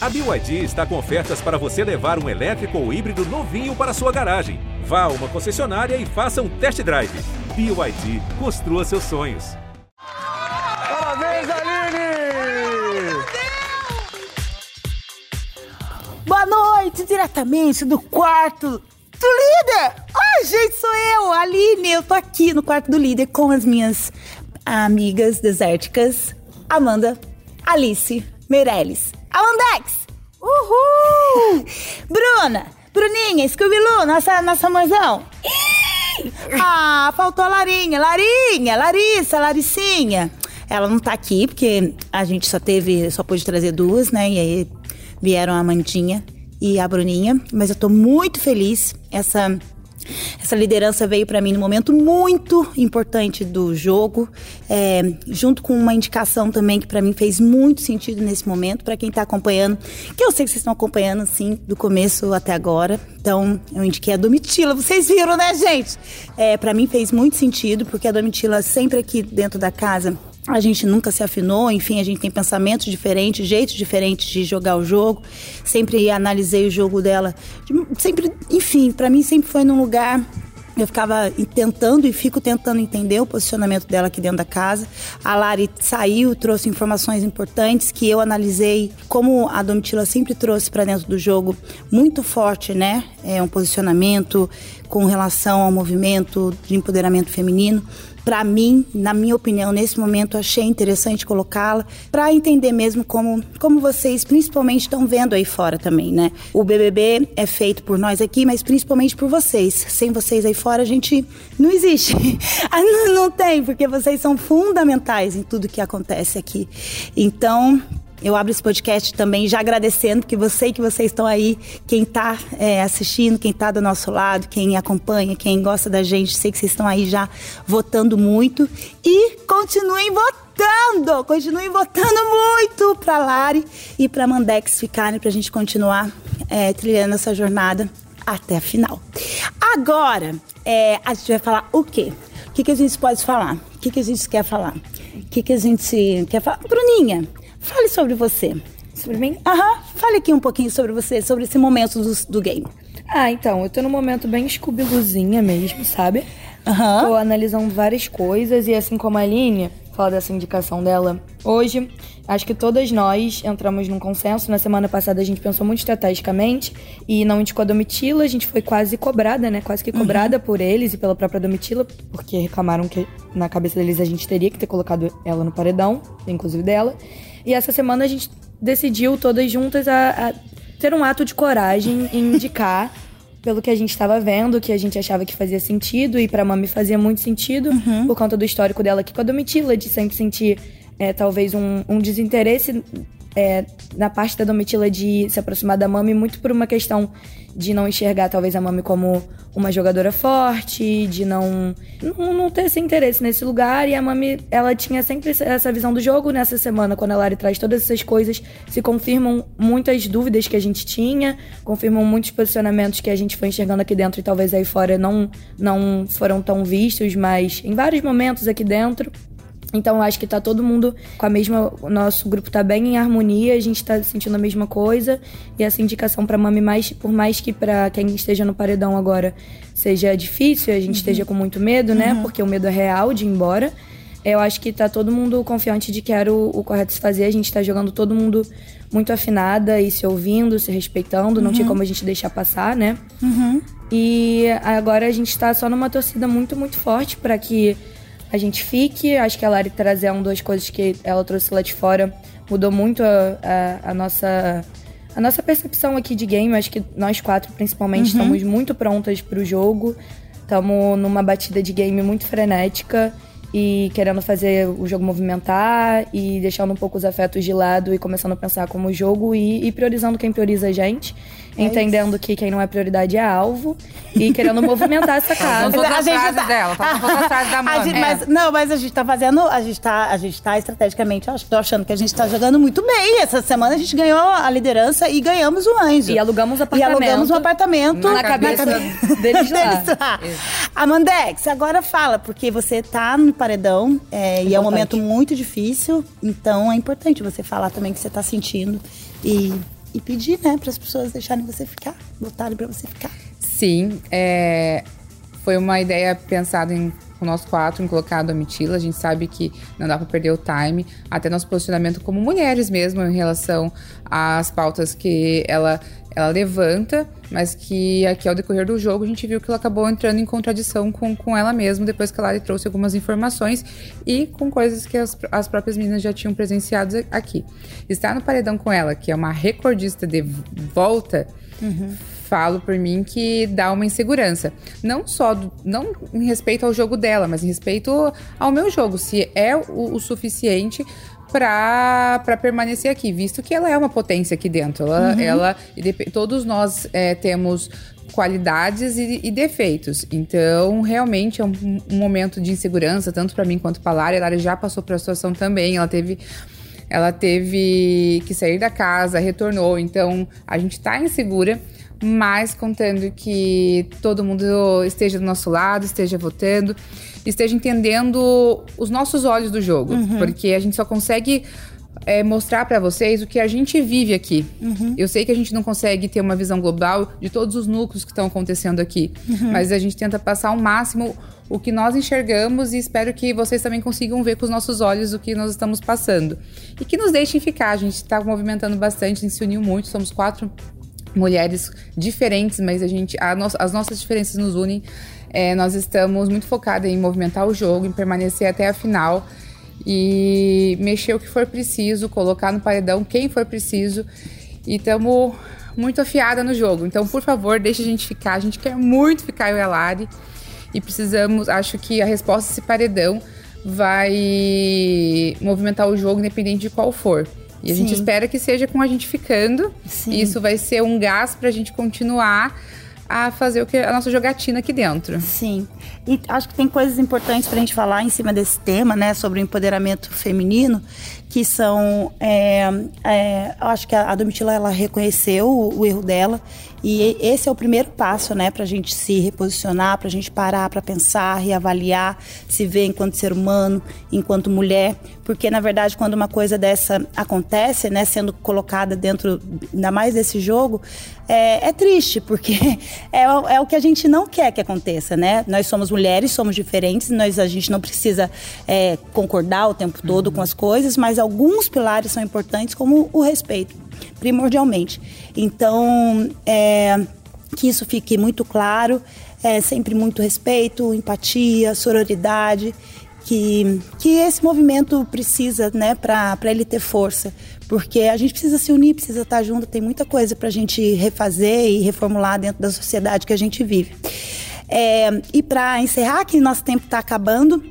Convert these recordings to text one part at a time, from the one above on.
A BYD está com ofertas para você levar um elétrico ou híbrido novinho para sua garagem. Vá a uma concessionária e faça um test drive. BYD, construa seus sonhos. Parabéns, Aline! Boa noite, diretamente do quarto do líder! Ai, gente, sou eu, Aline. Eu tô aqui no quarto do líder com as minhas amigas desérticas, Amanda, Alice, Meirelles, Amandex! Uhul! Bruna, Bruninha, Scooby-Loo, nossa, nossa. Ih! Ah, faltou a Larinha, Larinha, Larissa, Laricinha. Ela não tá aqui porque a gente só teve, só pôde trazer duas, né? E aí vieram a Amandinha e a Bruninha, mas eu tô muito feliz. Essa essa liderança veio para mim no momento muito importante do jogo, é, junto com uma indicação também que para mim fez muito sentido nesse momento para quem tá acompanhando, que eu sei que vocês estão acompanhando assim do começo até agora. Então eu indiquei a Domitila, vocês viram, né, gente? É, para mim fez muito sentido porque a Domitila sempre aqui dentro da casa a gente nunca se afinou, enfim, a gente tem pensamentos diferentes, jeitos diferentes de jogar o jogo. Sempre analisei o jogo dela, sempre, enfim, para mim sempre foi num lugar eu ficava tentando e fico tentando entender o posicionamento dela aqui dentro da casa. A Lari saiu, trouxe informações importantes que eu analisei, como a Domitila sempre trouxe para dentro do jogo, muito forte, né? É um posicionamento com relação ao movimento de empoderamento feminino para mim, na minha opinião, nesse momento achei interessante colocá-la para entender mesmo como, como vocês principalmente estão vendo aí fora também, né? O BBB é feito por nós aqui, mas principalmente por vocês. Sem vocês aí fora a gente não existe. não, não tem, porque vocês são fundamentais em tudo que acontece aqui. Então, eu abro esse podcast também já agradecendo, eu sei que vocês estão aí, quem está é, assistindo, quem está do nosso lado, quem acompanha, quem gosta da gente, sei que vocês estão aí já votando muito. E continuem votando, continuem votando muito para Lari e para Mandex ficarem, para a gente continuar é, trilhando essa jornada até a final. Agora, é, a gente vai falar o quê? O que, que a gente pode falar? O que, que a gente quer falar? O que, que a gente quer falar? Bruninha, Fale sobre você. Sobre mim? Aham. Fale aqui um pouquinho sobre você, sobre esse momento do, do game. Ah, então, eu tô num momento bem scooby mesmo, sabe? Aham. Tô analisando várias coisas e assim como a Aline, fala dessa indicação dela hoje, acho que todas nós entramos num consenso. Na semana passada a gente pensou muito estrategicamente e não indicou a Domitila, a gente foi quase cobrada, né? Quase que cobrada por eles e pela própria Domitila, porque reclamaram que na cabeça deles a gente teria que ter colocado ela no paredão, inclusive dela. E essa semana a gente decidiu todas juntas a, a ter um ato de coragem em indicar pelo que a gente estava vendo, que a gente achava que fazia sentido e para Mami fazia muito sentido Uhum. por conta do histórico dela aqui com a Domitila, de sempre sentir é, talvez um, um desinteresse é, na parte da Domitila de se aproximar da Mami muito por uma questão de não enxergar talvez a Mami como uma jogadora forte, de não, não não ter esse interesse nesse lugar. E a Mami ela tinha sempre essa visão do jogo nessa semana quando a Lari traz todas essas coisas se confirmam muitas dúvidas que a gente tinha, confirmam muitos posicionamentos que a gente foi enxergando aqui dentro e talvez aí fora não não foram tão vistos, mas em vários momentos aqui dentro então eu acho que tá todo mundo com a mesma. O nosso grupo tá bem em harmonia, a gente tá sentindo a mesma coisa. E essa indicação pra Mami, mais, por mais que pra quem esteja no paredão agora seja difícil, a gente esteja com muito medo, né? Porque o medo é real de ir embora. Eu acho que tá todo mundo confiante de que era o, o correto se fazer. A gente tá jogando todo mundo muito afinada e se ouvindo, se respeitando. Não tinha como a gente deixar passar, né? E agora a gente tá só numa torcida muito, muito forte para que a gente fique. Acho que a Lari trazer um duas coisas que ela trouxe lá de fora mudou muito a, a- a nossa a nossa percepção aqui de game. Acho que nós quatro, principalmente, estamos muito prontas pro jogo. Estamos numa batida de game muito frenética e querendo fazer o jogo movimentar e deixando um pouco os afetos de lado e começando a pensar como jogo e, e priorizando quem prioriza a gente. Entendendo que quem não é prioridade é alvo e querendo movimentar essa casa. Outras frases dela, tá com outras frases da A Mami. gente- mas, não, mas a gente tá fazendo. A gente tá, a gente tá estrategicamente. eu acho- Tô achando que a gente tá jogando muito bem. Essa semana a gente ganhou a liderança e ganhamos o anjo. E alugamos um E apartamento. alugamos um apartamento Na cabeça deles lá. lá. Amandex, agora fala, porque você tá no paredão é, e é um momento muito difícil, então é importante você falar também o que você tá sentindo e, e pedir, né, para as pessoas deixarem você ficar, votarem para você ficar. Sim, é, foi uma ideia pensada em nós quatro em colocar a Domitila. A gente sabe que não dá para perder o time, até nosso posicionamento como mulheres mesmo em relação às pautas que ela ela levanta, mas que aqui ao decorrer do jogo a gente viu que ela acabou entrando em contradição com, com ela mesma depois que ela trouxe algumas informações e com coisas que as, as próprias meninas já tinham presenciado aqui. Estar no paredão com ela, que é uma recordista de volta, uhum falo por mim que dá uma insegurança. Não só do, não em respeito ao jogo dela, mas em respeito ao meu jogo. Se é o, o suficiente para permanecer aqui, visto que ela é uma potência aqui dentro. Ela, uhum. ela todos nós é, temos qualidades e, e, defeitos. Então, realmente é um, um momento de insegurança, tanto para mim quanto para a Lara. A Lara já passou por a situação também. Ela teve ela teve que sair da casa, retornou. Então, a gente está insegura mas contando que todo mundo esteja do nosso lado, esteja votando, esteja entendendo os nossos olhos do jogo, uhum. porque a gente só consegue é, mostrar para vocês o que a gente vive aqui. Uhum. Eu sei que a gente não consegue ter uma visão global de todos os núcleos que estão acontecendo aqui, uhum. mas a gente tenta passar ao máximo o que nós enxergamos e espero que vocês também consigam ver com os nossos olhos o que nós estamos passando. E que nos deixem ficar. A gente está movimentando bastante, a gente se uniu muito, somos quatro mulheres diferentes, mas a gente, a no, as nossas diferenças nos unem. É, nós estamos muito focadas em movimentar o jogo, em permanecer até a final e mexer o que for preciso, colocar no paredão quem for preciso. E estamos muito afiada no jogo. Então, por favor, deixe a gente ficar. A gente quer muito ficar eu e a Lari. E precisamos, acho que a resposta desse paredão vai movimentar o jogo independente de qual for. E a Sim. gente espera que seja com a gente ficando. Sim. Isso vai ser um gás para a gente continuar a fazer o que a nossa jogatina aqui dentro. Sim. E acho que tem coisas importantes para a gente falar em cima desse tema, né, sobre o empoderamento feminino, que são, é, é, acho que a, a Domitila ela reconheceu o, o erro dela e esse é o primeiro passo, né, para a gente se reposicionar, para a gente parar para pensar, reavaliar, se ver enquanto ser humano, enquanto mulher, porque na verdade quando uma coisa dessa acontece, né, sendo colocada dentro, ainda mais desse jogo, é, é triste, porque é, é, o que a gente não quer que aconteça, né? Nós somos mulheres, somos diferentes, nós a gente não precisa é, concordar o tempo todo uhum. com as coisas, mas alguns pilares são importantes, como o respeito primordialmente. Então, é, que isso fique muito claro, é, sempre muito respeito, empatia, sororidade, que, que esse movimento precisa, né, para ele ter força, porque a gente precisa se unir, precisa estar junto, tem muita coisa para a gente refazer e reformular dentro da sociedade que a gente vive. É, e para encerrar, que nosso tempo está acabando,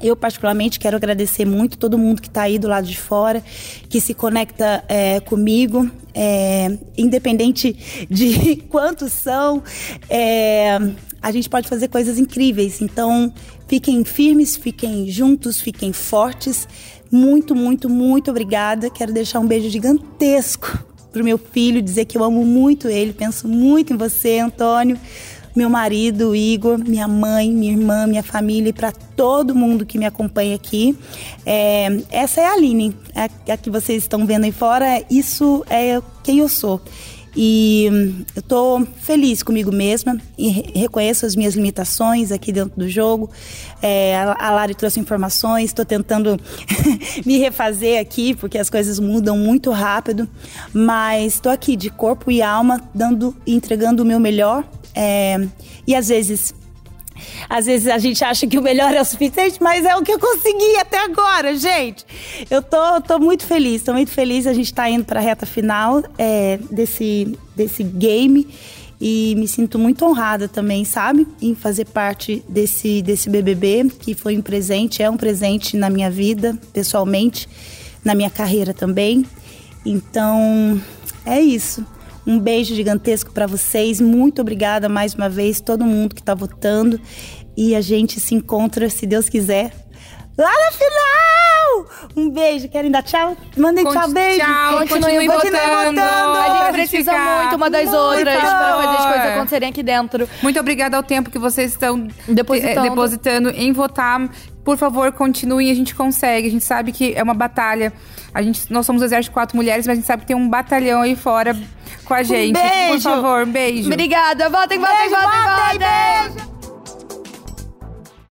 eu, particularmente, quero agradecer muito todo mundo que está aí do lado de fora, que se conecta é, comigo, é, independente de quantos são. É, a gente pode fazer coisas incríveis. Então, fiquem firmes, fiquem juntos, fiquem fortes. Muito, muito, muito obrigada. Quero deixar um beijo gigantesco pro meu filho, dizer que eu amo muito ele, penso muito em você, Antônio meu marido, Igor, minha mãe, minha irmã, minha família e para todo mundo que me acompanha aqui. É, essa é a Aline, a, a que vocês estão vendo aí fora, isso é quem eu sou. E eu tô feliz comigo mesma e reconheço as minhas limitações aqui dentro do jogo. É, a Lari trouxe informações, estou tentando me refazer aqui, porque as coisas mudam muito rápido. Mas estou aqui de corpo e alma, dando entregando o meu melhor é, e às vezes às vezes a gente acha que o melhor é o suficiente, mas é o que eu consegui até agora, gente. Eu tô, tô muito feliz, tô muito feliz. A gente tá indo para a reta final é, desse, desse game e me sinto muito honrada também, sabe, em fazer parte desse, desse BBB, que foi um presente, é um presente na minha vida, pessoalmente, na minha carreira também. Então, é isso. Um beijo gigantesco para vocês. Muito obrigada mais uma vez, todo mundo que está votando. E a gente se encontra, se Deus quiser, lá na final! Um beijo. Querem dar tchau? Mandem tchau, beijo. Tchau, continue, continue votando. votando. A gente precisa ficar. muito uma das Por outras favor. fazer as coisas acontecerem aqui dentro. Muito obrigada ao tempo que vocês estão Depositando. eh, depositando em votar. Por favor, continuem, a gente consegue. A gente sabe que é uma batalha. A gente, nós somos o exército de quatro mulheres, mas a gente sabe que tem um batalhão aí fora com a gente. Por beijo. favor, um beijo. Obrigada. Votem, votem, votem, votem. beijo.